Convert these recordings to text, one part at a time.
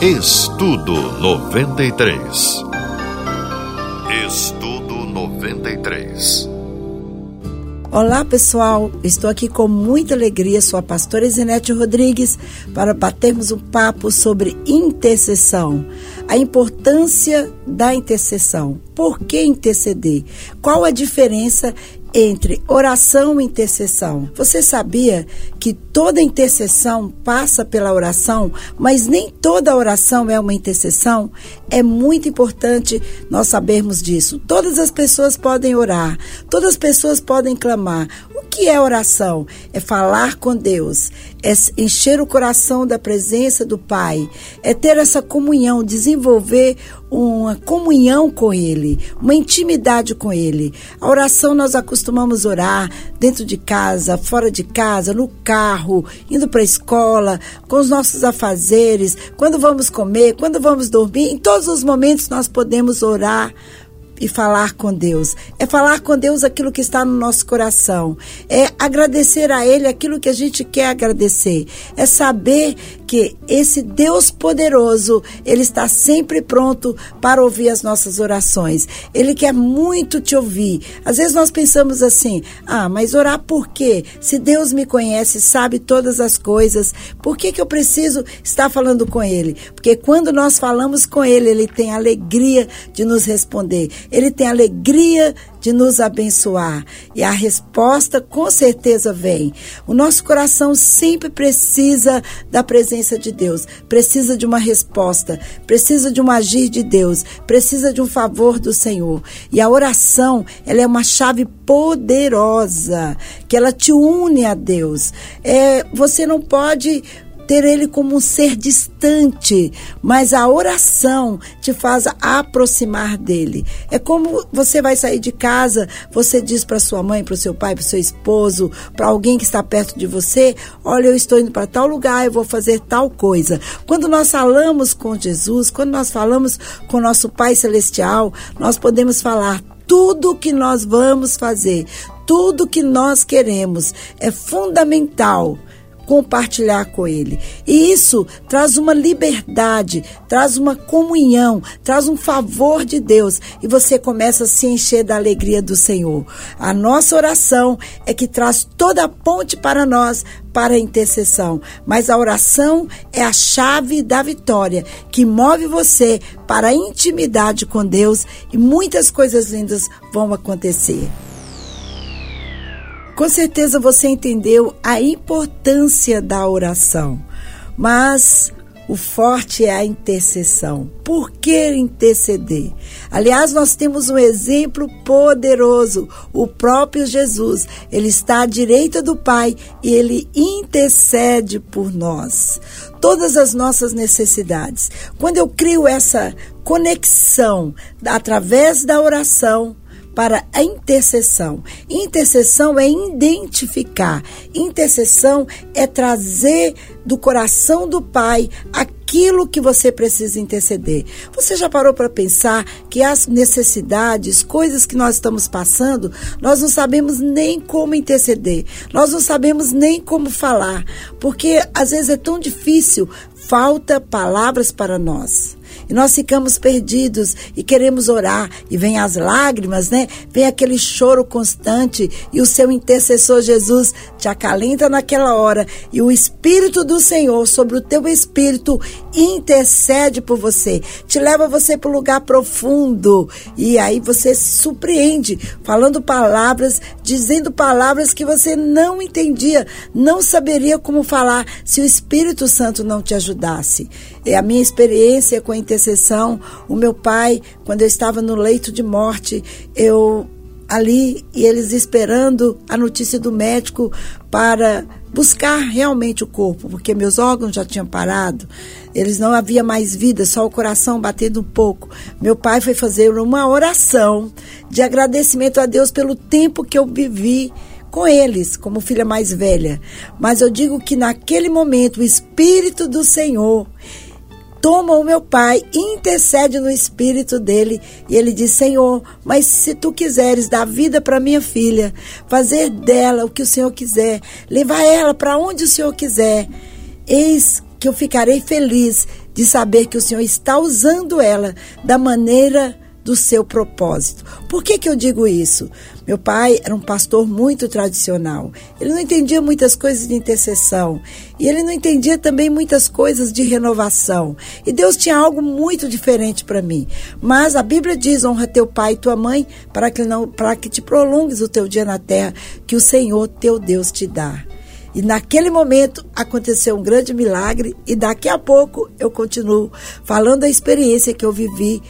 Estudo 93. Estudo 93. Olá pessoal, estou aqui com muita alegria, sou a pastora Isinete Rodrigues, para batermos um papo sobre intercessão, a importância da intercessão. Por que interceder? Qual a diferença entre oração e intercessão. Você sabia que toda intercessão passa pela oração, mas nem toda oração é uma intercessão? É muito importante nós sabermos disso. Todas as pessoas podem orar, todas as pessoas podem clamar. O que é oração? É falar com Deus, é encher o coração da presença do Pai, é ter essa comunhão, desenvolver uma comunhão com Ele, uma intimidade com Ele. A oração nós acostumamos orar dentro de casa, fora de casa, no carro, indo para a escola, com os nossos afazeres, quando vamos comer, quando vamos dormir, em todos os momentos nós podemos orar e falar com Deus. É falar com Deus aquilo que está no nosso coração. É agradecer a Ele aquilo que a gente quer agradecer. É saber que esse Deus poderoso, Ele está sempre pronto para ouvir as nossas orações. Ele quer muito te ouvir. Às vezes nós pensamos assim: ah, mas orar por quê? Se Deus me conhece, sabe todas as coisas, por que, que eu preciso estar falando com Ele? Porque quando nós falamos com Ele, Ele tem alegria de nos responder. Ele tem alegria de nos abençoar. E a resposta com certeza vem. O nosso coração sempre precisa da presença de Deus, precisa de uma resposta, precisa de um agir de Deus, precisa de um favor do Senhor. E a oração, ela é uma chave poderosa, que ela te une a Deus. É, você não pode ter ele como um ser distante, mas a oração te faz aproximar dele. É como você vai sair de casa, você diz para sua mãe, para o seu pai, para o seu esposo, para alguém que está perto de você: Olha, eu estou indo para tal lugar, eu vou fazer tal coisa. Quando nós falamos com Jesus, quando nós falamos com nosso Pai Celestial, nós podemos falar tudo que nós vamos fazer, tudo que nós queremos. É fundamental compartilhar com Ele. E isso traz uma liberdade, traz uma comunhão, traz um favor de Deus e você começa a se encher da alegria do Senhor. A nossa oração é que traz toda a ponte para nós para a intercessão, mas a oração é a chave da vitória que move você para a intimidade com Deus e muitas coisas lindas vão acontecer. Com certeza você entendeu a importância da oração, mas o forte é a intercessão. Por que interceder? Aliás, nós temos um exemplo poderoso, o próprio Jesus. Ele está à direita do Pai e ele intercede por nós. Todas as nossas necessidades. Quando eu crio essa conexão através da oração, para a intercessão. Intercessão é identificar, intercessão é trazer do coração do Pai aquilo que você precisa interceder. Você já parou para pensar que as necessidades, coisas que nós estamos passando, nós não sabemos nem como interceder, nós não sabemos nem como falar, porque às vezes é tão difícil, falta palavras para nós e nós ficamos perdidos e queremos orar e vem as lágrimas, né? Vem aquele choro constante e o seu intercessor Jesus te acalenta naquela hora e o Espírito do Senhor sobre o teu espírito intercede por você, te leva você para um lugar profundo e aí você se surpreende falando palavras, dizendo palavras que você não entendia, não saberia como falar se o Espírito Santo não te ajudasse. É a minha experiência com a intercessão. O meu pai, quando eu estava no leito de morte, eu ali e eles esperando a notícia do médico para buscar realmente o corpo, porque meus órgãos já tinham parado, eles não havia mais vida, só o coração batendo um pouco. Meu pai foi fazer uma oração de agradecimento a Deus pelo tempo que eu vivi com eles, como filha mais velha. Mas eu digo que naquele momento o Espírito do Senhor toma o meu pai, intercede no espírito dele e ele diz: Senhor, mas se tu quiseres dar vida para minha filha, fazer dela o que o Senhor quiser, levar ela para onde o Senhor quiser, eis que eu ficarei feliz de saber que o Senhor está usando ela da maneira do seu propósito. Por que, que eu digo isso? Meu pai era um pastor muito tradicional. Ele não entendia muitas coisas de intercessão. E ele não entendia também muitas coisas de renovação. E Deus tinha algo muito diferente para mim. Mas a Bíblia diz: honra teu pai e tua mãe, para que, não, para que te prolongues o teu dia na terra, que o Senhor teu Deus te dá. E naquele momento aconteceu um grande milagre, e daqui a pouco eu continuo falando da experiência que eu vivi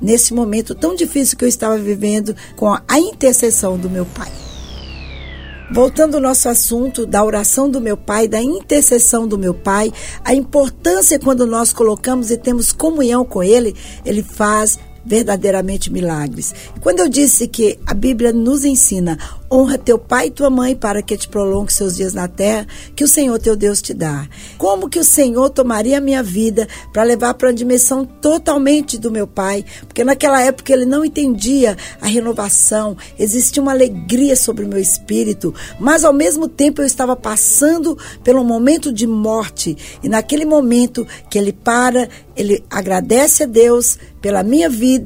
nesse momento tão difícil que eu estava vivendo com a intercessão do meu pai. Voltando ao nosso assunto da oração do meu pai, da intercessão do meu pai, a importância quando nós colocamos e temos comunhão com ele, ele faz verdadeiramente milagres. Quando eu disse que a Bíblia nos ensina honra teu pai e tua mãe para que te prolongue seus dias na terra que o Senhor teu Deus te dá. Como que o Senhor tomaria a minha vida para levar para a dimensão totalmente do meu pai? Porque naquela época ele não entendia a renovação, existia uma alegria sobre o meu espírito, mas ao mesmo tempo eu estava passando pelo momento de morte e naquele momento que ele para, ele agradece a Deus pela minha vida,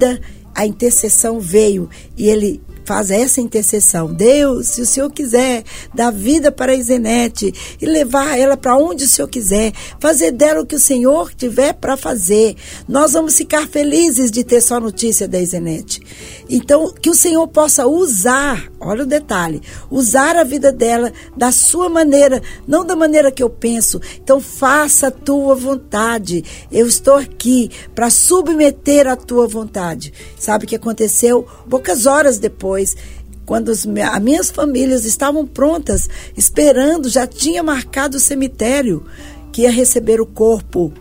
a intercessão veio e ele faz essa intercessão. Deus, se o Senhor quiser, dar vida para a Isenete e levar ela para onde o Senhor quiser, fazer dela o que o Senhor tiver para fazer, nós vamos ficar felizes de ter só notícia da Isenete. Então, que o Senhor possa usar, olha o detalhe, usar a vida dela da sua maneira, não da maneira que eu penso. Então, faça a tua vontade. Eu estou aqui para submeter a tua vontade. Sabe o que aconteceu? Poucas horas depois, depois, quando as minhas famílias estavam prontas, esperando, já tinha marcado o cemitério que ia receber o corpo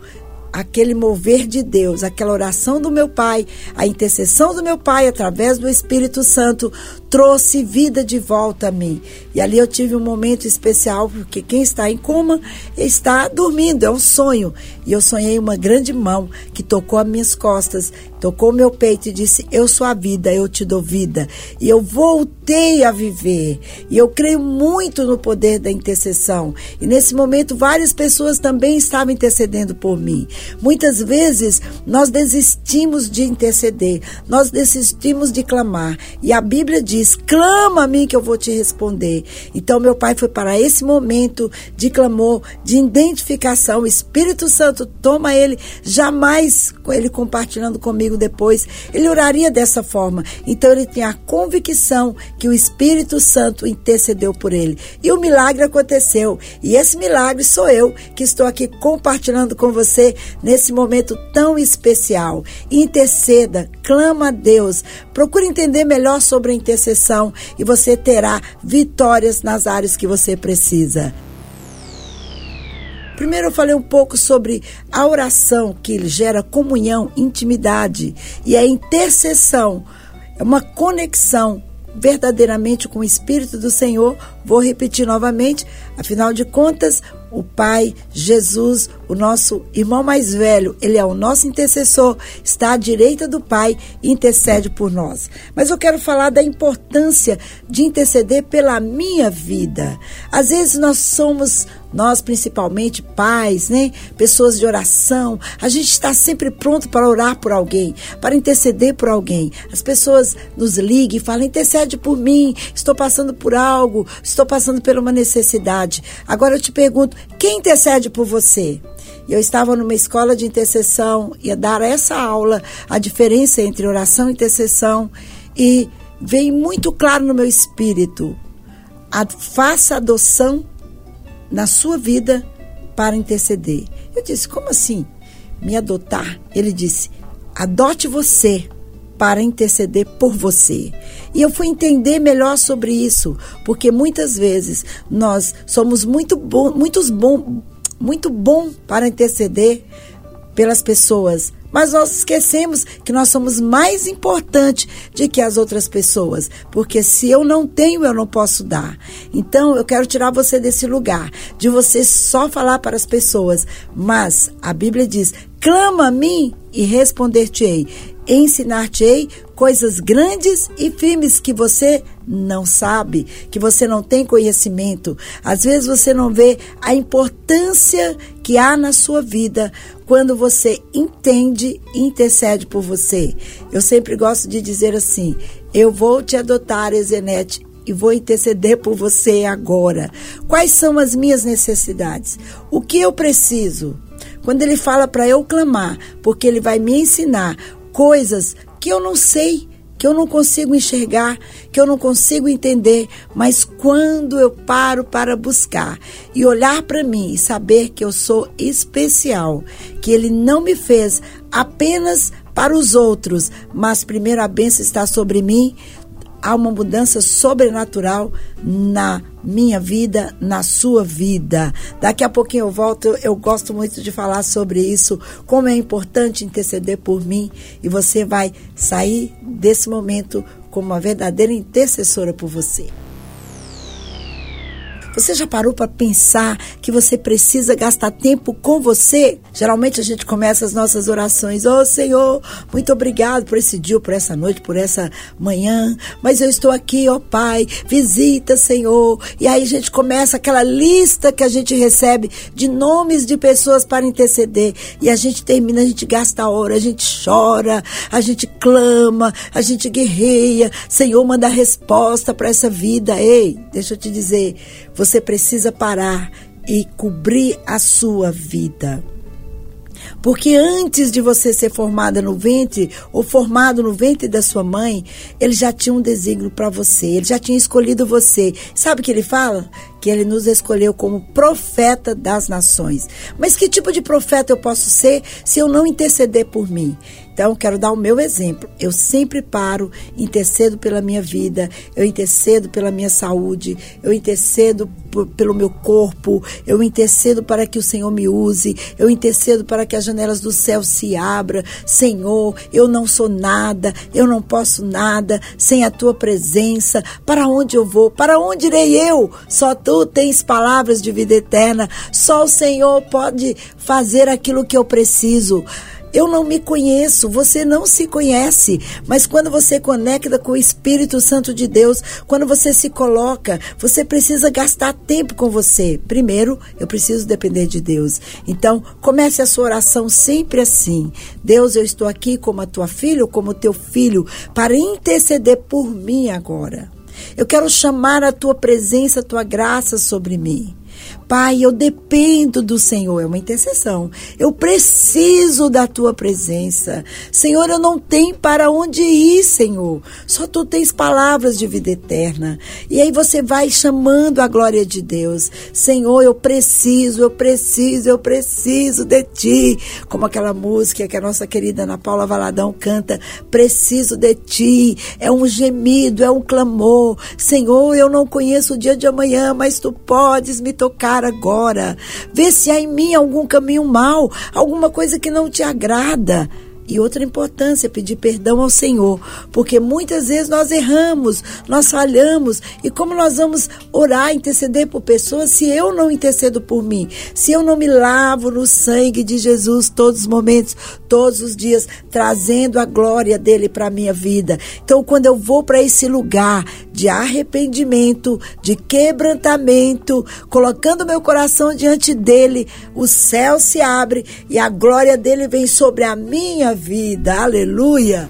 aquele mover de Deus, aquela oração do meu pai, a intercessão do meu pai através do Espírito Santo trouxe vida de volta a mim. E ali eu tive um momento especial, porque quem está em coma está dormindo, é um sonho. E eu sonhei uma grande mão que tocou as minhas costas, tocou o meu peito e disse: Eu sou a vida, eu te dou vida. E eu voltei a viver. E eu creio muito no poder da intercessão. E nesse momento, várias pessoas também estavam intercedendo por mim. Muitas vezes nós desistimos de interceder, nós desistimos de clamar. E a Bíblia diz: clama a mim que eu vou te responder. Então, meu pai foi para esse momento de clamor, de identificação. O Espírito Santo toma ele, jamais ele compartilhando comigo depois, ele oraria dessa forma. Então, ele tem a convicção que o Espírito Santo intercedeu por ele. E o milagre aconteceu. E esse milagre sou eu que estou aqui compartilhando com você nesse momento tão especial. Interceda, clama a Deus, procure entender melhor sobre a intercessão e você terá vitórias nas áreas que você precisa. Primeiro eu falei um pouco sobre a oração que gera comunhão, intimidade e a intercessão é uma conexão verdadeiramente com o Espírito do Senhor. Vou repetir novamente, afinal de contas, o Pai, Jesus, o nosso irmão mais velho, ele é o nosso intercessor, está à direita do Pai e intercede por nós. Mas eu quero falar da importância de interceder pela minha vida. Às vezes nós somos nós principalmente pais, né? Pessoas de oração, a gente está sempre pronto para orar por alguém, para interceder por alguém. As pessoas nos ligam e falam: intercede por mim, estou passando por algo, estou passando por uma necessidade. Agora eu te pergunto: quem intercede por você? Eu estava numa escola de intercessão, ia dar essa aula, a diferença entre oração e intercessão, e veio muito claro no meu espírito: a, faça adoção na sua vida para interceder. Eu disse: como assim? Me adotar? Ele disse: adote você para interceder por você. E eu fui entender melhor sobre isso, porque muitas vezes nós somos muito bom, muitos bom, muito bom para interceder pelas pessoas, mas nós esquecemos que nós somos mais importantes do que as outras pessoas, porque se eu não tenho, eu não posso dar. Então, eu quero tirar você desse lugar, de você só falar para as pessoas, mas a Bíblia diz: clama a mim e responder-te-ei, ensinar-te-ei coisas grandes e firmes que você não sabe, que você não tem conhecimento. Às vezes você não vê a importância que há na sua vida quando você entende e intercede por você. Eu sempre gosto de dizer assim: eu vou te adotar, Ezenete, e vou interceder por você agora. Quais são as minhas necessidades? O que eu preciso? Quando ele fala para eu clamar, porque ele vai me ensinar coisas que eu não sei, que eu não consigo enxergar, que eu não consigo entender, mas quando eu paro para buscar e olhar para mim e saber que eu sou especial, que ele não me fez apenas para os outros, mas primeiro a bênção está sobre mim, há uma mudança sobrenatural na minha vida, na sua vida. Daqui a pouquinho eu volto, eu gosto muito de falar sobre isso, como é importante interceder por mim e você vai sair desse momento como uma verdadeira intercessora por você. Você já parou para pensar que você precisa gastar tempo com você? Geralmente a gente começa as nossas orações: Ô oh, Senhor, muito obrigado por esse dia, por essa noite, por essa manhã. Mas eu estou aqui, ó oh, Pai, visita, Senhor. E aí a gente começa aquela lista que a gente recebe de nomes de pessoas para interceder. E a gente termina, a gente gasta a hora, a gente chora, a gente clama, a gente guerreia. Senhor, manda resposta para essa vida. Ei, deixa eu te dizer precisa parar e cobrir a sua vida. Porque antes de você ser formada no ventre ou formado no ventre da sua mãe, ele já tinha um desígnio para você, ele já tinha escolhido você. Sabe o que ele fala? Que ele nos escolheu como profeta das nações. Mas que tipo de profeta eu posso ser se eu não interceder por mim? Então, quero dar o meu exemplo. Eu sempre paro, intercedo pela minha vida, eu intercedo pela minha saúde, eu intercedo pelo meu corpo, eu intercedo para que o Senhor me use, eu intercedo para que as janelas do céu se abram. Senhor, eu não sou nada, eu não posso nada sem a tua presença. Para onde eu vou? Para onde irei eu? Só tu tens palavras de vida eterna, só o Senhor pode fazer aquilo que eu preciso. Eu não me conheço, você não se conhece, mas quando você conecta com o Espírito Santo de Deus, quando você se coloca, você precisa gastar tempo com você. Primeiro, eu preciso depender de Deus. Então, comece a sua oração sempre assim: Deus, eu estou aqui como a tua filha ou como teu filho para interceder por mim agora. Eu quero chamar a tua presença, a tua graça sobre mim. Pai, eu dependo do Senhor, é uma intercessão. Eu preciso da tua presença. Senhor, eu não tenho para onde ir, Senhor. Só tu tens palavras de vida eterna. E aí você vai chamando a glória de Deus. Senhor, eu preciso, eu preciso, eu preciso de ti. Como aquela música que a nossa querida Ana Paula Valadão canta: Preciso de ti. É um gemido, é um clamor. Senhor, eu não conheço o dia de amanhã, mas tu podes me tocar agora. Vê se há em mim algum caminho mal, alguma coisa que não te agrada. E outra importância, pedir perdão ao Senhor, porque muitas vezes nós erramos, nós falhamos, e como nós vamos orar, interceder por pessoas se eu não intercedo por mim, se eu não me lavo no sangue de Jesus todos os momentos, todos os dias, trazendo a glória dele para a minha vida. Então, quando eu vou para esse lugar de arrependimento, de quebrantamento, colocando meu coração diante dele, o céu se abre e a glória dele vem sobre a minha vida. Aleluia!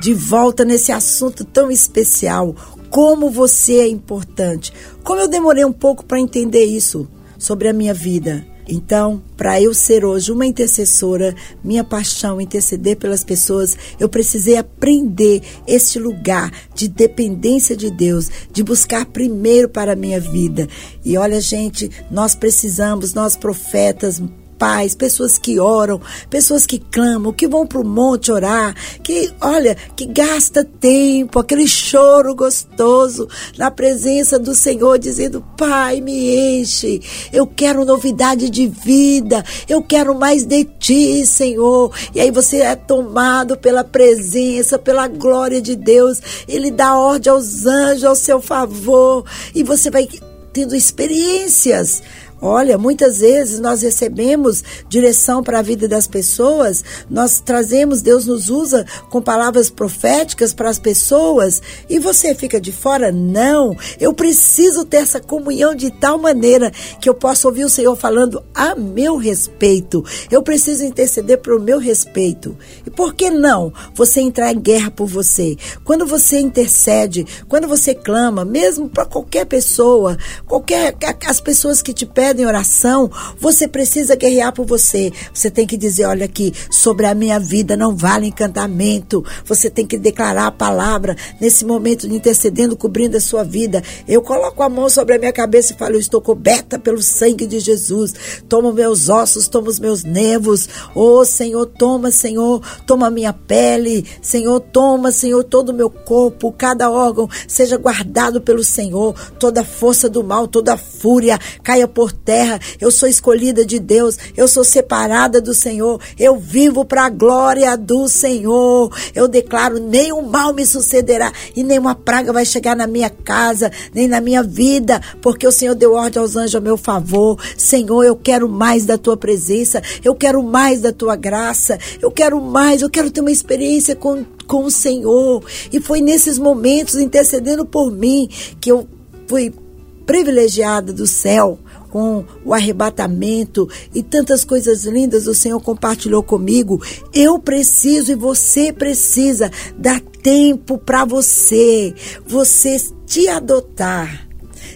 De volta nesse assunto tão especial, como você é importante. Como eu demorei um pouco para entender isso sobre a minha vida. Então, para eu ser hoje uma intercessora, minha paixão interceder pelas pessoas, eu precisei aprender este lugar de dependência de Deus, de buscar primeiro para a minha vida. E olha, gente, nós precisamos, nós profetas, pais, pessoas que oram, pessoas que clamam, que vão para o monte orar, que, olha, que gasta tempo, aquele choro gostoso na presença do Senhor, dizendo: Pai, me enche, eu quero novidade de vida, eu quero mais de ti, Senhor. E aí você é tomado pela presença, pela glória de Deus, Ele dá ordem aos anjos ao seu favor, e você vai tendo experiências Olha, muitas vezes nós recebemos direção para a vida das pessoas, nós trazemos, Deus nos usa com palavras proféticas para as pessoas e você fica de fora? Não, eu preciso ter essa comunhão de tal maneira que eu possa ouvir o Senhor falando a meu respeito. Eu preciso interceder para o meu respeito. E por que não você entrar em guerra por você? Quando você intercede, quando você clama, mesmo para qualquer pessoa, qualquer as pessoas que te pedem oração, você precisa guerrear por você. Você tem que dizer, olha aqui, sobre a minha vida não vale encantamento. Você tem que declarar a palavra nesse momento de intercedendo, cobrindo a sua vida. Eu coloco a mão sobre a minha cabeça e falo, eu estou coberta pelo sangue de Jesus. Toma meus ossos, toma os meus nervos. Oh, Senhor, toma, Senhor, toma minha pele. Senhor, toma, Senhor, todo o meu corpo, cada órgão seja guardado pelo Senhor. Toda força do mal, toda fúria caia por terra. Eu sou escolhida de Deus, eu sou separada do Senhor. Eu vivo para a glória do Senhor. Eu declaro: nenhum mal me sucederá e nenhuma praga vai chegar na minha casa, nem na minha vida, porque o Senhor deu ordem aos anjos a meu favor. Senhor, eu quero mais da tua presença, eu quero mais da tua graça, eu quero mais, eu quero ter uma experiência com, com o Senhor. E foi nesses momentos, intercedendo por mim, que eu fui privilegiada do céu com o arrebatamento e tantas coisas lindas o Senhor compartilhou comigo. Eu preciso e você precisa dar tempo para você, você te adotar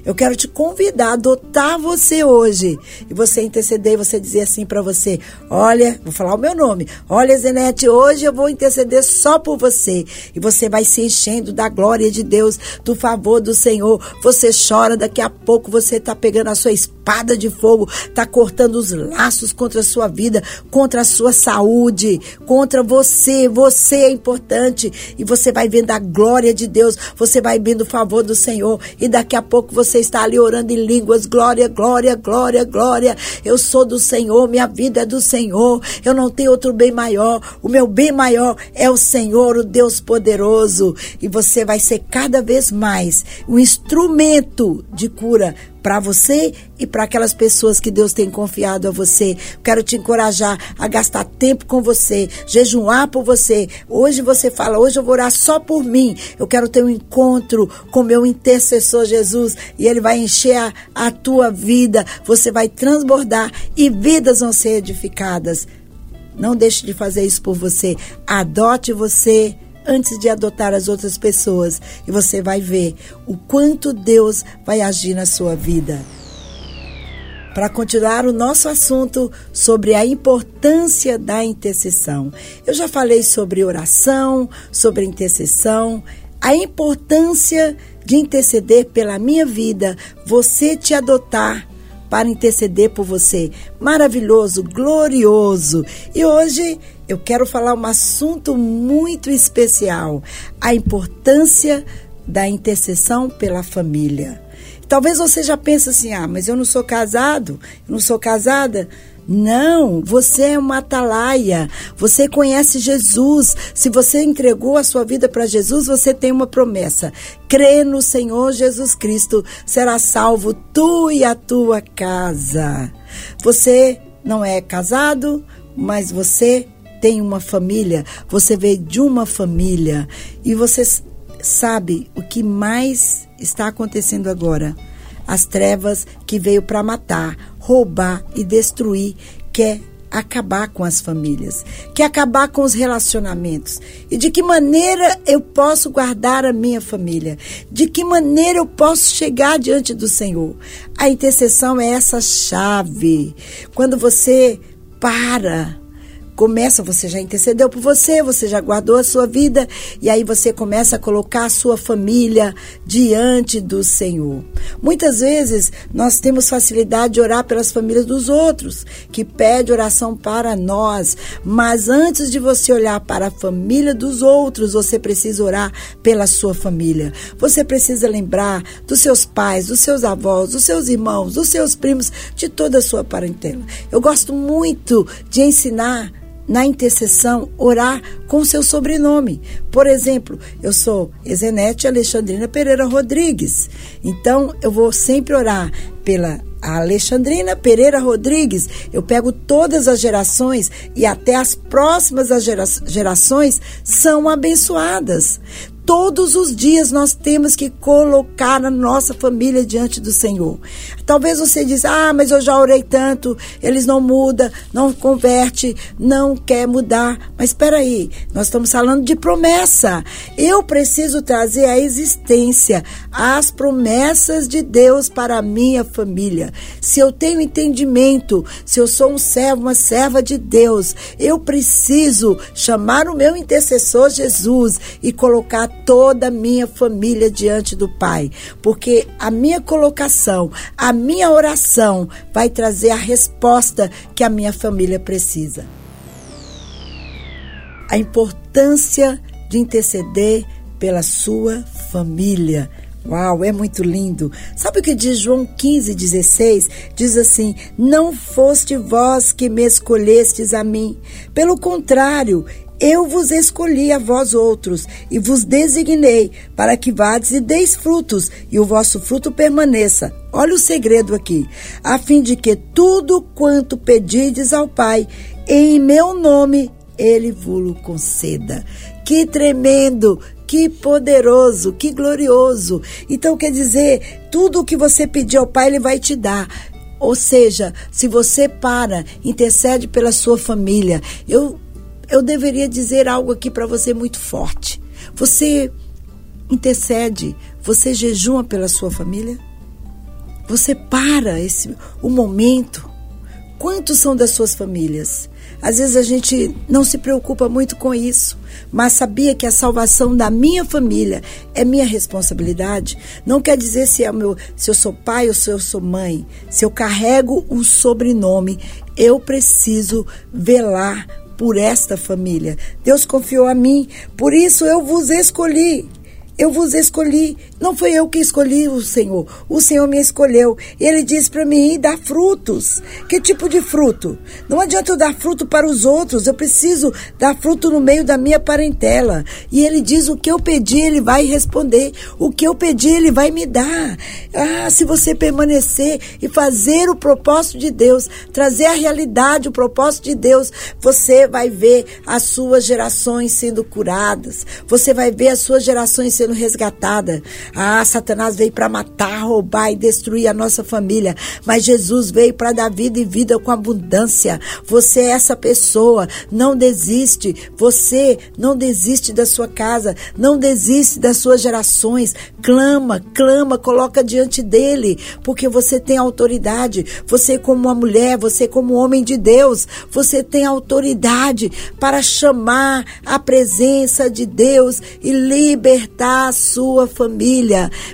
eu quero te convidar a adotar você hoje. E você interceder você dizer assim para você: Olha, vou falar o meu nome. Olha, Zenete, hoje eu vou interceder só por você. E você vai se enchendo da glória de Deus, do favor do Senhor. Você chora, daqui a pouco você está pegando a sua espada de fogo, está cortando os laços contra a sua vida, contra a sua saúde, contra você. Você é importante. E você vai vendo a glória de Deus, você vai vendo o favor do Senhor. E daqui a pouco você você está ali orando em línguas, glória, glória, glória, glória. Eu sou do Senhor, minha vida é do Senhor. Eu não tenho outro bem maior. O meu bem maior é o Senhor, o Deus poderoso. E você vai ser cada vez mais um instrumento de cura para você e para aquelas pessoas que Deus tem confiado a você. Quero te encorajar a gastar tempo com você, jejuar por você. Hoje você fala, hoje eu vou orar só por mim. Eu quero ter um encontro com meu intercessor Jesus e ele vai encher a, a tua vida. Você vai transbordar e vidas vão ser edificadas. Não deixe de fazer isso por você. Adote você antes de adotar as outras pessoas e você vai ver o quanto Deus vai agir na sua vida. Para continuar o nosso assunto sobre a importância da intercessão. Eu já falei sobre oração, sobre intercessão, a importância de interceder pela minha vida, você te adotar para interceder por você. Maravilhoso, glorioso. E hoje eu quero falar um assunto muito especial: a importância da intercessão pela família. Talvez você já pense assim: ah, mas eu não sou casado, eu não sou casada. Não, você é uma atalaia. Você conhece Jesus. Se você entregou a sua vida para Jesus, você tem uma promessa. Crê no Senhor Jesus Cristo, será salvo tu e a tua casa. Você não é casado, mas você tem uma família, você veio de uma família e você sabe o que mais está acontecendo agora. As trevas que veio para matar, roubar e destruir, quer acabar com as famílias, quer acabar com os relacionamentos. E de que maneira eu posso guardar a minha família? De que maneira eu posso chegar diante do Senhor? A intercessão é essa chave. Quando você para começa, você já intercedeu por você, você já guardou a sua vida, e aí você começa a colocar a sua família diante do Senhor. Muitas vezes nós temos facilidade de orar pelas famílias dos outros, que pede oração para nós, mas antes de você olhar para a família dos outros, você precisa orar pela sua família. Você precisa lembrar dos seus pais, dos seus avós, dos seus irmãos, dos seus primos, de toda a sua parentela. Eu gosto muito de ensinar na intercessão, orar com seu sobrenome. Por exemplo, eu sou Ezenete Alexandrina Pereira Rodrigues. Então, eu vou sempre orar pela Alexandrina Pereira Rodrigues. Eu pego todas as gerações e até as próximas gerações são abençoadas. Todos os dias nós temos que colocar a nossa família diante do Senhor. Talvez você diz: "Ah, mas eu já orei tanto, eles não mudam, não converte, não quer mudar". Mas espera aí, nós estamos falando de promessa. Eu preciso trazer à existência as promessas de Deus para a minha família. Se eu tenho entendimento, se eu sou um servo, uma serva de Deus, eu preciso chamar o meu intercessor Jesus e colocar toda a minha família diante do Pai, porque a minha colocação, a minha oração vai trazer a resposta que a minha família precisa. A importância de interceder pela sua família. Uau, é muito lindo. Sabe o que diz João 15, 16? Diz assim: Não foste vós que me escolhestes a mim. Pelo contrário, eu vos escolhi a vós outros e vos designei para que vades e deis frutos e o vosso fruto permaneça. Olha o segredo aqui, a fim de que tudo quanto pedides ao Pai em meu nome ele vos conceda. Que tremendo, que poderoso, que glorioso. Então quer dizer, tudo o que você pedir ao Pai ele vai te dar. Ou seja, se você para, intercede pela sua família. Eu eu deveria dizer algo aqui para você muito forte. Você intercede, você jejuma pela sua família? Você para esse o momento? Quantos são das suas famílias? Às vezes a gente não se preocupa muito com isso, mas sabia que a salvação da minha família é minha responsabilidade. Não quer dizer se, é meu, se eu sou pai ou se eu sou mãe. Se eu carrego um sobrenome, eu preciso velar por esta família. Deus confiou a mim, por isso eu vos escolhi. Eu vos escolhi. Não foi eu que escolhi o Senhor. O Senhor me escolheu. E ele disse para mim: dar frutos. Que tipo de fruto? Não adianta eu dar fruto para os outros. Eu preciso dar fruto no meio da minha parentela. E ele diz: o que eu pedi, ele vai responder. O que eu pedi, ele vai me dar. Ah, se você permanecer e fazer o propósito de Deus, trazer a realidade, o propósito de Deus, você vai ver as suas gerações sendo curadas. Você vai ver as suas gerações sendo sendo resgatada. Ah, Satanás veio para matar, roubar e destruir a nossa família, mas Jesus veio para dar vida e vida com abundância. Você é essa pessoa, não desiste. Você não desiste da sua casa, não desiste das suas gerações. Clama, clama, coloca diante dele, porque você tem autoridade. Você como uma mulher, você como homem de Deus, você tem autoridade para chamar a presença de Deus e libertar a sua família,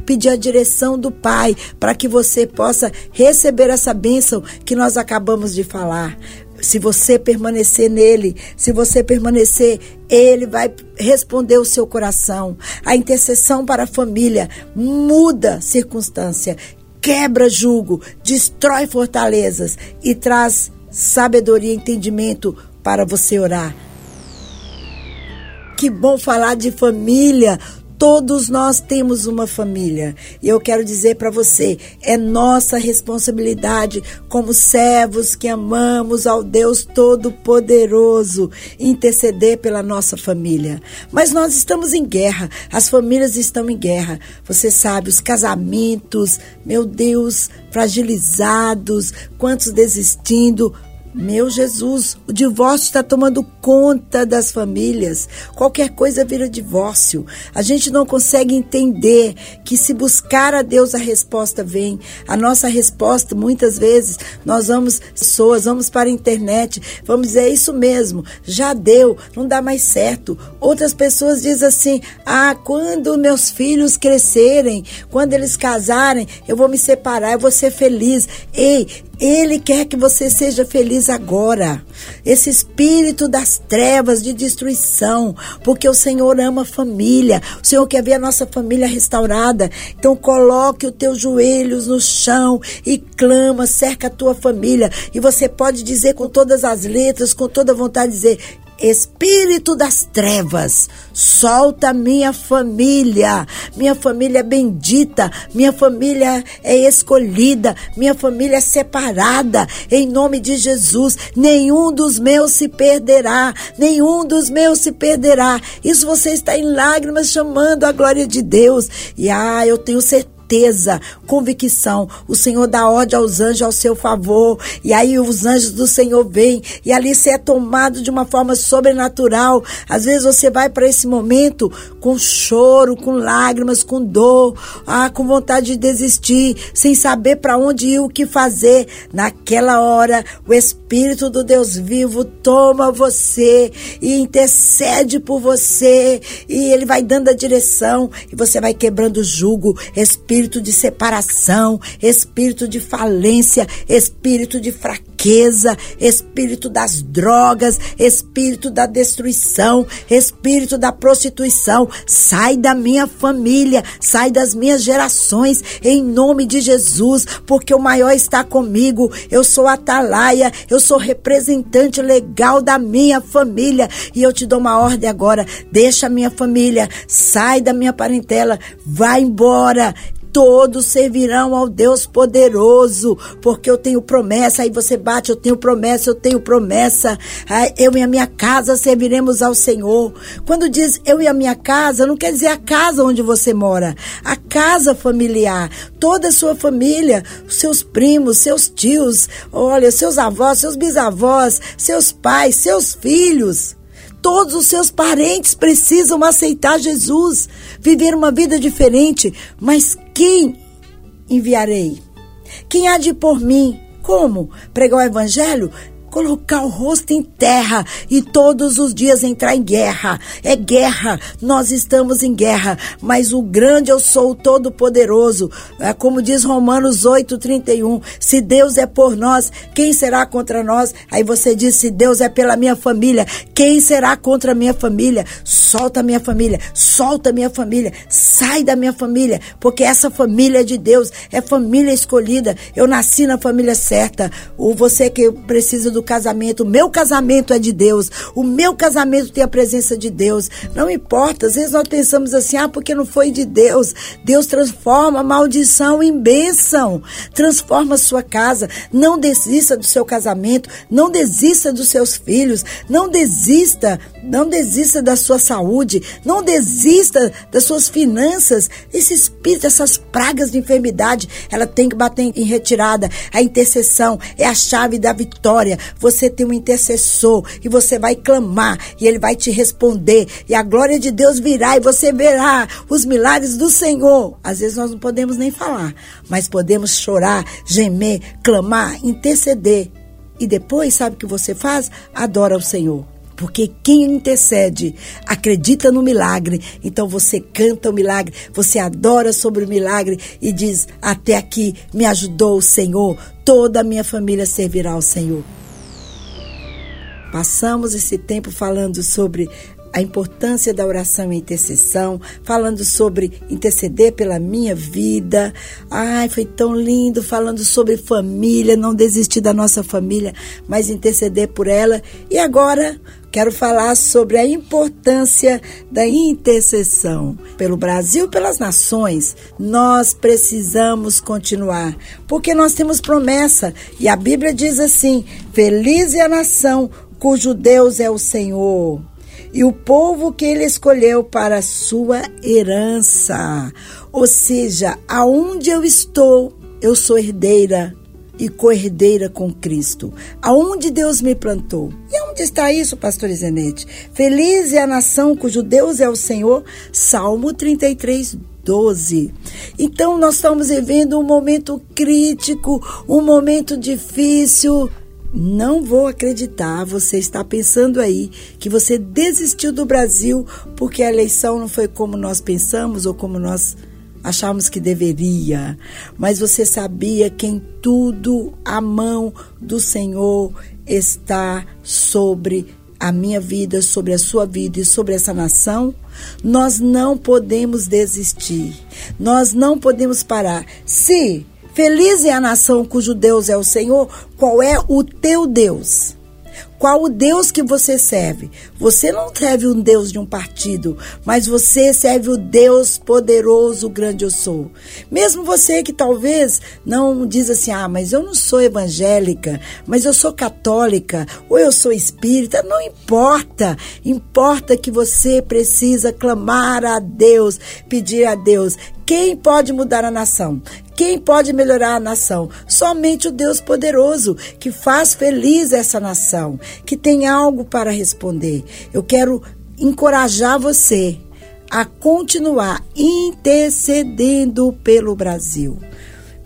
pedir a direção do Pai para que você possa receber essa bênção que nós acabamos de falar. Se você permanecer nele, se você permanecer, ele vai responder o seu coração. A intercessão para a família muda circunstância, quebra jugo, destrói fortalezas e traz sabedoria e entendimento para você orar. Que bom falar de família. Todos nós temos uma família. E eu quero dizer para você, é nossa responsabilidade como servos que amamos ao Deus Todo-Poderoso interceder pela nossa família. Mas nós estamos em guerra, as famílias estão em guerra. Você sabe, os casamentos, meu Deus, fragilizados, quantos desistindo, meu Jesus, o divórcio está tomando conta das famílias. Qualquer coisa vira divórcio. A gente não consegue entender que se buscar a Deus a resposta vem. A nossa resposta, muitas vezes, nós vamos pessoas, vamos para a internet, vamos dizer é isso mesmo, já deu, não dá mais certo. Outras pessoas dizem assim: "Ah, quando meus filhos crescerem, quando eles casarem, eu vou me separar, eu vou ser feliz". Ei, ele quer que você seja feliz agora. Esse espírito das trevas de destruição, porque o Senhor ama a família. O Senhor quer ver a nossa família restaurada. Então coloque os teus joelhos no chão e clama, cerca a tua família. E você pode dizer com todas as letras, com toda vontade dizer: Espírito das trevas, solta minha família. Minha família é bendita, minha família é escolhida, minha família é separada. Em nome de Jesus, nenhum dos meus se perderá, nenhum dos meus se perderá. Isso você está em lágrimas chamando a glória de Deus. E ah, eu tenho certeza certeza, convicção. O Senhor dá ordem aos anjos ao seu favor. E aí os anjos do Senhor vêm. E ali você é tomado de uma forma sobrenatural. Às vezes você vai para esse momento com choro, com lágrimas, com dor, ah, com vontade de desistir, sem saber para onde ir, o que fazer. Naquela hora, o Espírito do Deus vivo toma você e intercede por você. E ele vai dando a direção. E você vai quebrando o jugo. Espírito espírito de separação, espírito de falência, espírito de fraqueza, espírito das drogas, espírito da destruição, espírito da prostituição. Sai da minha família, sai das minhas gerações, em nome de Jesus, porque o maior está comigo. Eu sou atalaia, eu sou representante legal da minha família e eu te dou uma ordem agora. Deixa a minha família, sai da minha parentela, vai embora todos servirão ao Deus poderoso, porque eu tenho promessa. Aí você bate, eu tenho promessa, eu tenho promessa. Eu e a minha casa serviremos ao Senhor. Quando diz eu e a minha casa, não quer dizer a casa onde você mora, a casa familiar, toda a sua família, seus primos, seus tios, olha, seus avós, seus bisavós, seus pais, seus filhos. Todos os seus parentes precisam aceitar Jesus, viver uma vida diferente. Mas quem enviarei? Quem há de ir por mim? Como? Pregar o evangelho? Colocar o rosto em terra e todos os dias entrar em guerra. É guerra, nós estamos em guerra, mas o grande eu sou o todo-poderoso. É como diz Romanos 8:31, se Deus é por nós, quem será contra nós? Aí você diz se Deus é pela minha família, quem será contra a minha família? Solta a minha família, solta a minha família, sai da minha família, porque essa família é de Deus, é família escolhida. Eu nasci na família certa. Ou você que precisa do casamento. O meu casamento é de Deus. O meu casamento tem a presença de Deus. Não importa. Às vezes nós pensamos assim, ah, porque não foi de Deus. Deus transforma maldição em bênção. Transforma a sua casa. Não desista do seu casamento. Não desista dos seus filhos. Não desista. Não desista da sua saúde. Não desista das suas finanças. Esse espírito, essas pragas de enfermidade, ela tem que bater em retirada. A intercessão é a chave da vitória você tem um intercessor e você vai clamar e ele vai te responder e a glória de Deus virá e você verá os milagres do Senhor. Às vezes nós não podemos nem falar, mas podemos chorar, gemer, clamar, interceder. E depois, sabe o que você faz? Adora o Senhor. Porque quem intercede acredita no milagre. Então você canta o milagre, você adora sobre o milagre e diz: Até aqui me ajudou o Senhor, toda a minha família servirá ao Senhor. Passamos esse tempo falando sobre a importância da oração e intercessão, falando sobre interceder pela minha vida. Ai, foi tão lindo falando sobre família, não desistir da nossa família, mas interceder por ela. E agora quero falar sobre a importância da intercessão pelo Brasil pelas nações. Nós precisamos continuar, porque nós temos promessa e a Bíblia diz assim: Feliz é a nação cujo Deus é o Senhor, e o povo que ele escolheu para sua herança. Ou seja, aonde eu estou, eu sou herdeira e co-herdeira com Cristo. Aonde Deus me plantou. E onde está isso, pastor Zenete? Feliz é a nação cujo Deus é o Senhor. Salmo 33, 12. Então, nós estamos vivendo um momento crítico, um momento difícil não vou acreditar. Você está pensando aí que você desistiu do Brasil porque a eleição não foi como nós pensamos ou como nós achávamos que deveria. Mas você sabia que em tudo a mão do Senhor está sobre a minha vida, sobre a sua vida e sobre essa nação? Nós não podemos desistir. Nós não podemos parar. Se Feliz é a nação cujo Deus é o Senhor. Qual é o teu Deus? qual o Deus que você serve. Você não serve um Deus de um partido, mas você serve o Deus poderoso, grande eu sou. Mesmo você que talvez não diz assim, ah, mas eu não sou evangélica, mas eu sou católica, ou eu sou espírita, não importa. Importa que você precisa clamar a Deus, pedir a Deus. Quem pode mudar a nação? Quem pode melhorar a nação? Somente o Deus poderoso, que faz feliz essa nação, que tem algo para responder. Eu quero encorajar você a continuar intercedendo pelo Brasil,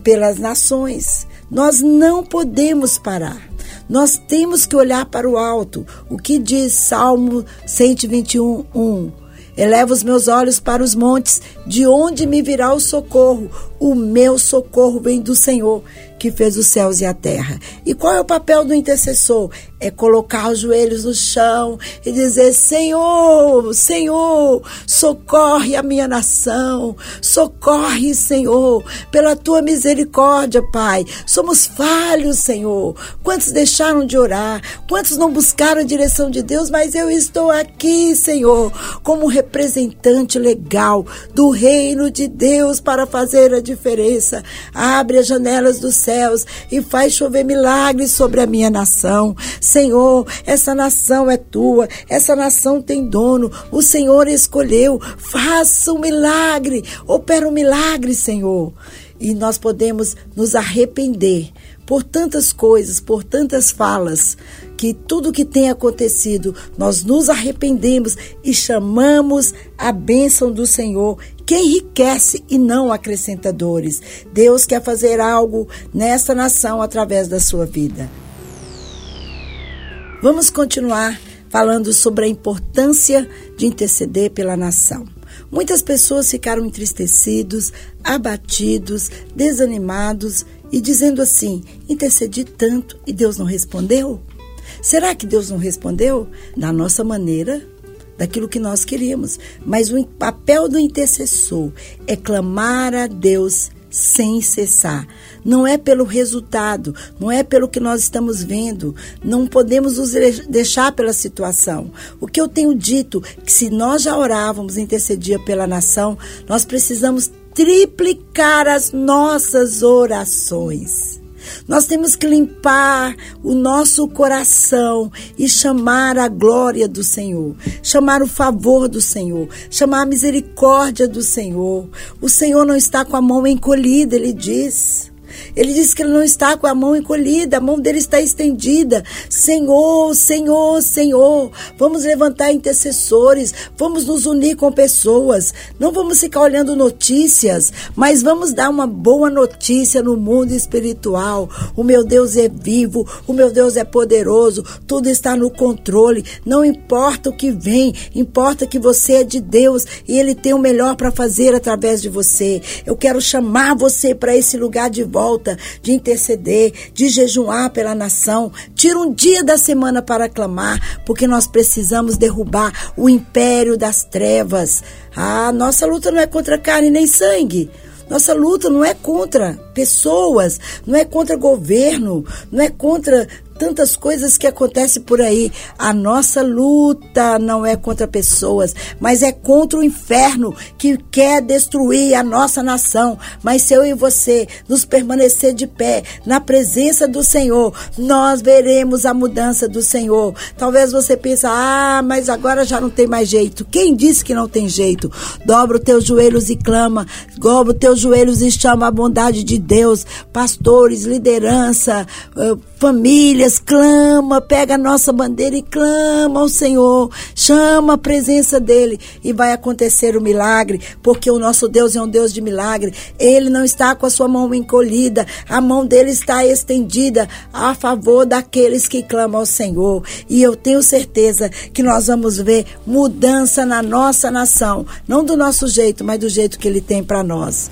pelas nações. Nós não podemos parar. Nós temos que olhar para o alto. O que diz Salmo 121, 1? Eleva os meus olhos para os montes, de onde me virá o socorro? O meu socorro vem do Senhor, que fez os céus e a terra. E qual é o papel do intercessor? É colocar os joelhos no chão e dizer: Senhor, Senhor, socorre a minha nação, socorre, Senhor, pela tua misericórdia, Pai. Somos falhos, Senhor. Quantos deixaram de orar? Quantos não buscaram a direção de Deus? Mas eu estou aqui, Senhor, como representante legal do reino de Deus para fazer a diferença. Abre as janelas dos céus e faz chover milagres sobre a minha nação. Senhor, essa nação é tua, essa nação tem dono, o Senhor escolheu. Faça um milagre, opera um milagre, Senhor. E nós podemos nos arrepender por tantas coisas, por tantas falas, que tudo que tem acontecido, nós nos arrependemos e chamamos a bênção do Senhor, que enriquece e não acrescenta dores. Deus quer fazer algo nesta nação através da sua vida. Vamos continuar falando sobre a importância de interceder pela nação. Muitas pessoas ficaram entristecidos, abatidos, desanimados e dizendo assim: intercedi tanto e Deus não respondeu? Será que Deus não respondeu? Da nossa maneira, daquilo que nós queríamos. Mas o papel do intercessor é clamar a Deus sem cessar. Não é pelo resultado, não é pelo que nós estamos vendo. Não podemos nos deixar pela situação. O que eu tenho dito que se nós já orávamos, intercedia pela nação, nós precisamos triplicar as nossas orações. Nós temos que limpar o nosso coração e chamar a glória do Senhor, chamar o favor do Senhor, chamar a misericórdia do Senhor. O Senhor não está com a mão encolhida, ele diz. Ele diz que ele não está com a mão encolhida, a mão dele está estendida. Senhor, Senhor, Senhor, vamos levantar intercessores, vamos nos unir com pessoas. Não vamos ficar olhando notícias, mas vamos dar uma boa notícia no mundo espiritual. O meu Deus é vivo, o meu Deus é poderoso, tudo está no controle. Não importa o que vem, importa que você é de Deus e ele tem o melhor para fazer através de você. Eu quero chamar você para esse lugar de volta volta, de interceder, de jejuar pela nação. Tira um dia da semana para clamar, porque nós precisamos derrubar o império das trevas. A nossa luta não é contra carne nem sangue. Nossa luta não é contra pessoas, não é contra governo, não é contra tantas coisas que acontecem por aí. A nossa luta não é contra pessoas, mas é contra o inferno que quer destruir a nossa nação. Mas se eu e você nos permanecer de pé na presença do Senhor, nós veremos a mudança do Senhor. Talvez você pense, ah, mas agora já não tem mais jeito. Quem disse que não tem jeito? Dobra os teus joelhos e clama. Dobra os teus joelhos e chama a bondade de Deus. Pastores, liderança, eh, clama, pega a nossa bandeira e clama ao Senhor, chama a presença dele e vai acontecer o milagre, porque o nosso Deus é um Deus de milagre. Ele não está com a sua mão encolhida, a mão dele está estendida a favor daqueles que clamam ao Senhor. E eu tenho certeza que nós vamos ver mudança na nossa nação, não do nosso jeito, mas do jeito que ele tem para nós.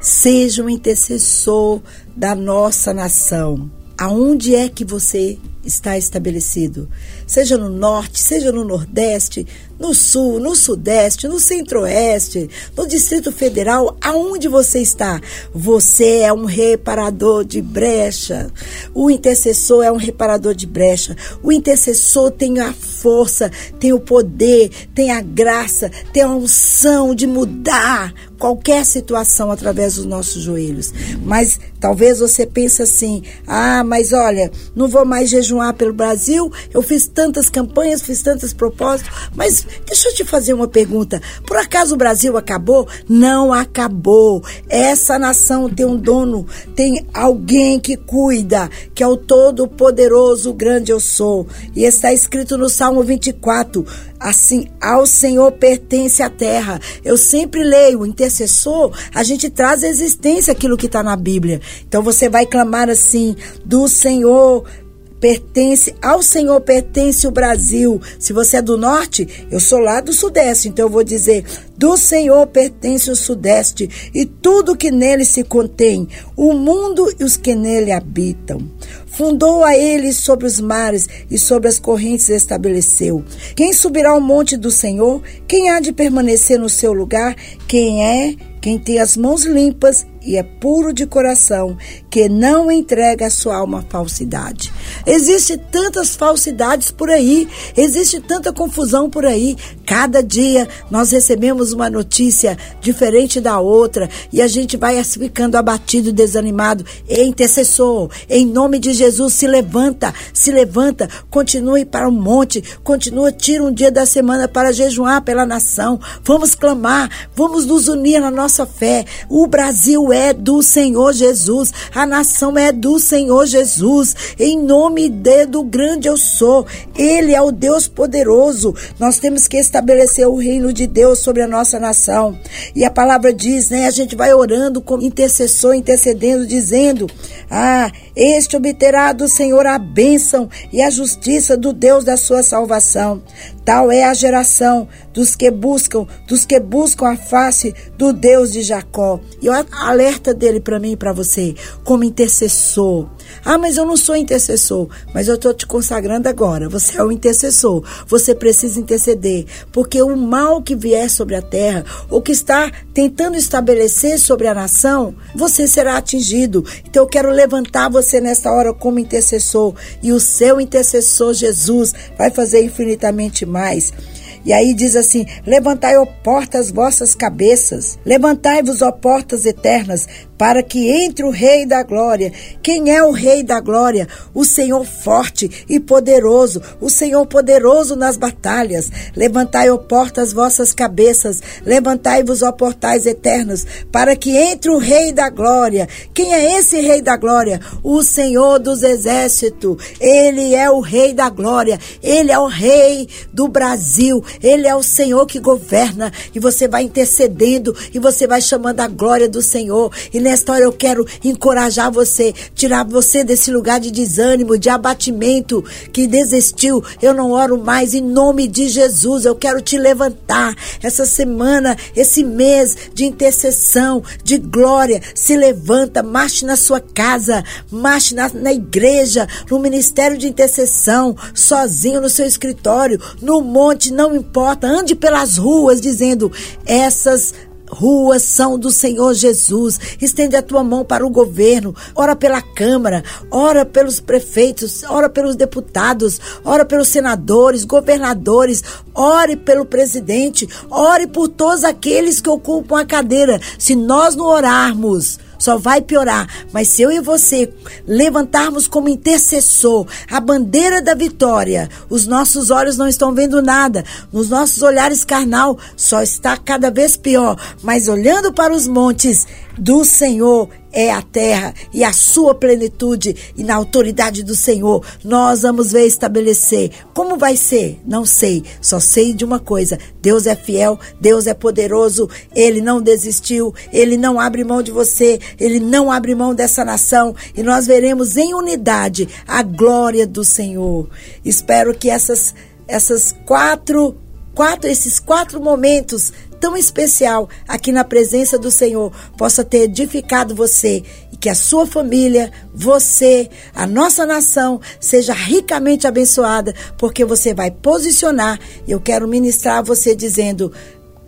Seja um intercessor da nossa nação. Aonde é que você está estabelecido? Seja no norte, seja no nordeste, no sul, no sudeste, no centro-oeste, no Distrito Federal, aonde você está, você é um reparador de brecha. O intercessor é um reparador de brecha. O intercessor tem a força, tem o poder, tem a graça, tem a unção de mudar qualquer situação através dos nossos joelhos. Mas talvez você pense assim: ah, mas olha, não vou mais jejuar pelo Brasil, eu fiz tantas campanhas, fiz tantos propósitos, mas deixa eu te fazer uma pergunta: por acaso o Brasil acabou? Não acabou. Essa nação tem um dono, tem alguém que cuida, que é o Todo-Poderoso, grande eu sou. E está escrito no Salmo 24: assim, ao Senhor pertence a terra. Eu sempre leio, intercessor, a gente traz à existência aquilo que está na Bíblia. Então você vai clamar assim: do Senhor pertence ao Senhor pertence o Brasil. Se você é do norte, eu sou lá do sudeste, então eu vou dizer: do Senhor pertence o sudeste e tudo que nele se contém, o mundo e os que nele habitam. Fundou a ele sobre os mares e sobre as correntes estabeleceu. Quem subirá ao monte do Senhor? Quem há de permanecer no seu lugar? Quem é quem tem as mãos limpas e é puro de coração, que não entrega a sua alma à falsidade. Existe tantas falsidades por aí, existe tanta confusão por aí. Cada dia nós recebemos uma notícia diferente da outra e a gente vai ficando abatido, desanimado. Ei, intercessor, em nome de Jesus, se levanta, se levanta, continue para o monte, continua, tira um dia da semana para jejuar pela nação. Vamos clamar, vamos nos unir na nossa fé. O Brasil é do Senhor Jesus, a nação é do Senhor Jesus. Em nome de do grande eu sou, Ele é o Deus poderoso. Nós temos que estabelecer o reino de Deus sobre a nossa nação. E a palavra diz, né? A gente vai orando como intercessor, intercedendo, dizendo: Ah, este obterá do Senhor a bênção e a justiça do Deus da sua salvação. Tal é a geração dos que buscam, dos que buscam a face do Deus de Jacó. E o alerta dele para mim e para você, como intercessor. Ah, mas eu não sou intercessor, mas eu estou te consagrando agora. Você é o intercessor. Você precisa interceder, porque o mal que vier sobre a terra, o que está tentando estabelecer sobre a nação, você será atingido. Então eu quero levantar você nesta hora como intercessor e o seu intercessor Jesus vai fazer infinitamente mais mais. E aí diz assim: Levantai, ó portas, vossas cabeças, levantai-vos, ó portas eternas, para que entre o Rei da Glória. Quem é o Rei da Glória? O Senhor forte e poderoso, o Senhor poderoso nas batalhas. Levantai, ó portas, vossas cabeças, levantai-vos, ó portais eternos, para que entre o Rei da Glória. Quem é esse Rei da Glória? O Senhor dos Exércitos. Ele é o Rei da Glória, ele é o Rei do Brasil, ele é o Senhor que governa. E você vai intercedendo e você vai chamando a glória do Senhor. E nesta hora eu quero encorajar você, tirar você desse lugar de desânimo, de abatimento, que desistiu. Eu não oro mais em nome de Jesus. Eu quero te levantar essa semana, esse mês de intercessão, de glória. Se levanta, marche na sua casa, marche na, na igreja, no ministério de intercessão, sozinho no seu escritório, no monte, não importa. Ande pelas ruas dizendo: essas ruas são do Senhor Jesus. Estende a tua mão para o governo, ora pela Câmara, ora pelos prefeitos, ora pelos deputados, ora pelos senadores, governadores, ore pelo presidente, ore por todos aqueles que ocupam a cadeira. Se nós não orarmos, só vai piorar. Mas se eu e você levantarmos como intercessor a bandeira da vitória, os nossos olhos não estão vendo nada, nos nossos olhares carnal só está cada vez pior, mas olhando para os montes do Senhor é a terra e a sua plenitude, e na autoridade do Senhor nós vamos ver estabelecer. Como vai ser? Não sei, só sei de uma coisa: Deus é fiel, Deus é poderoso, Ele não desistiu, Ele não abre mão de você, Ele não abre mão dessa nação, e nós veremos em unidade a glória do Senhor. Espero que essas, essas quatro, quatro, esses quatro momentos tão especial aqui na presença do Senhor possa ter edificado você e que a sua família, você, a nossa nação seja ricamente abençoada, porque você vai posicionar. Eu quero ministrar a você dizendo: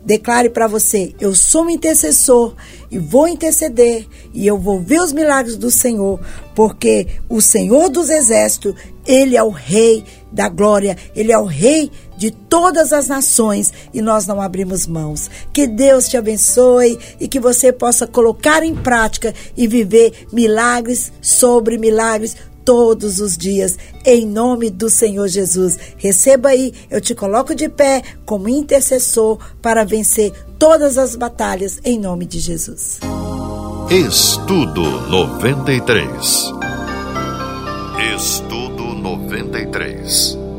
Declare para você: eu sou um intercessor e vou interceder e eu vou ver os milagres do Senhor, porque o Senhor dos exércitos, ele é o rei da glória, ele é o rei de todas as nações e nós não abrimos mãos. Que Deus te abençoe e que você possa colocar em prática e viver milagres sobre milagres todos os dias, em nome do Senhor Jesus. Receba aí, eu te coloco de pé como intercessor para vencer todas as batalhas, em nome de Jesus. Estudo 93. Estudo 93.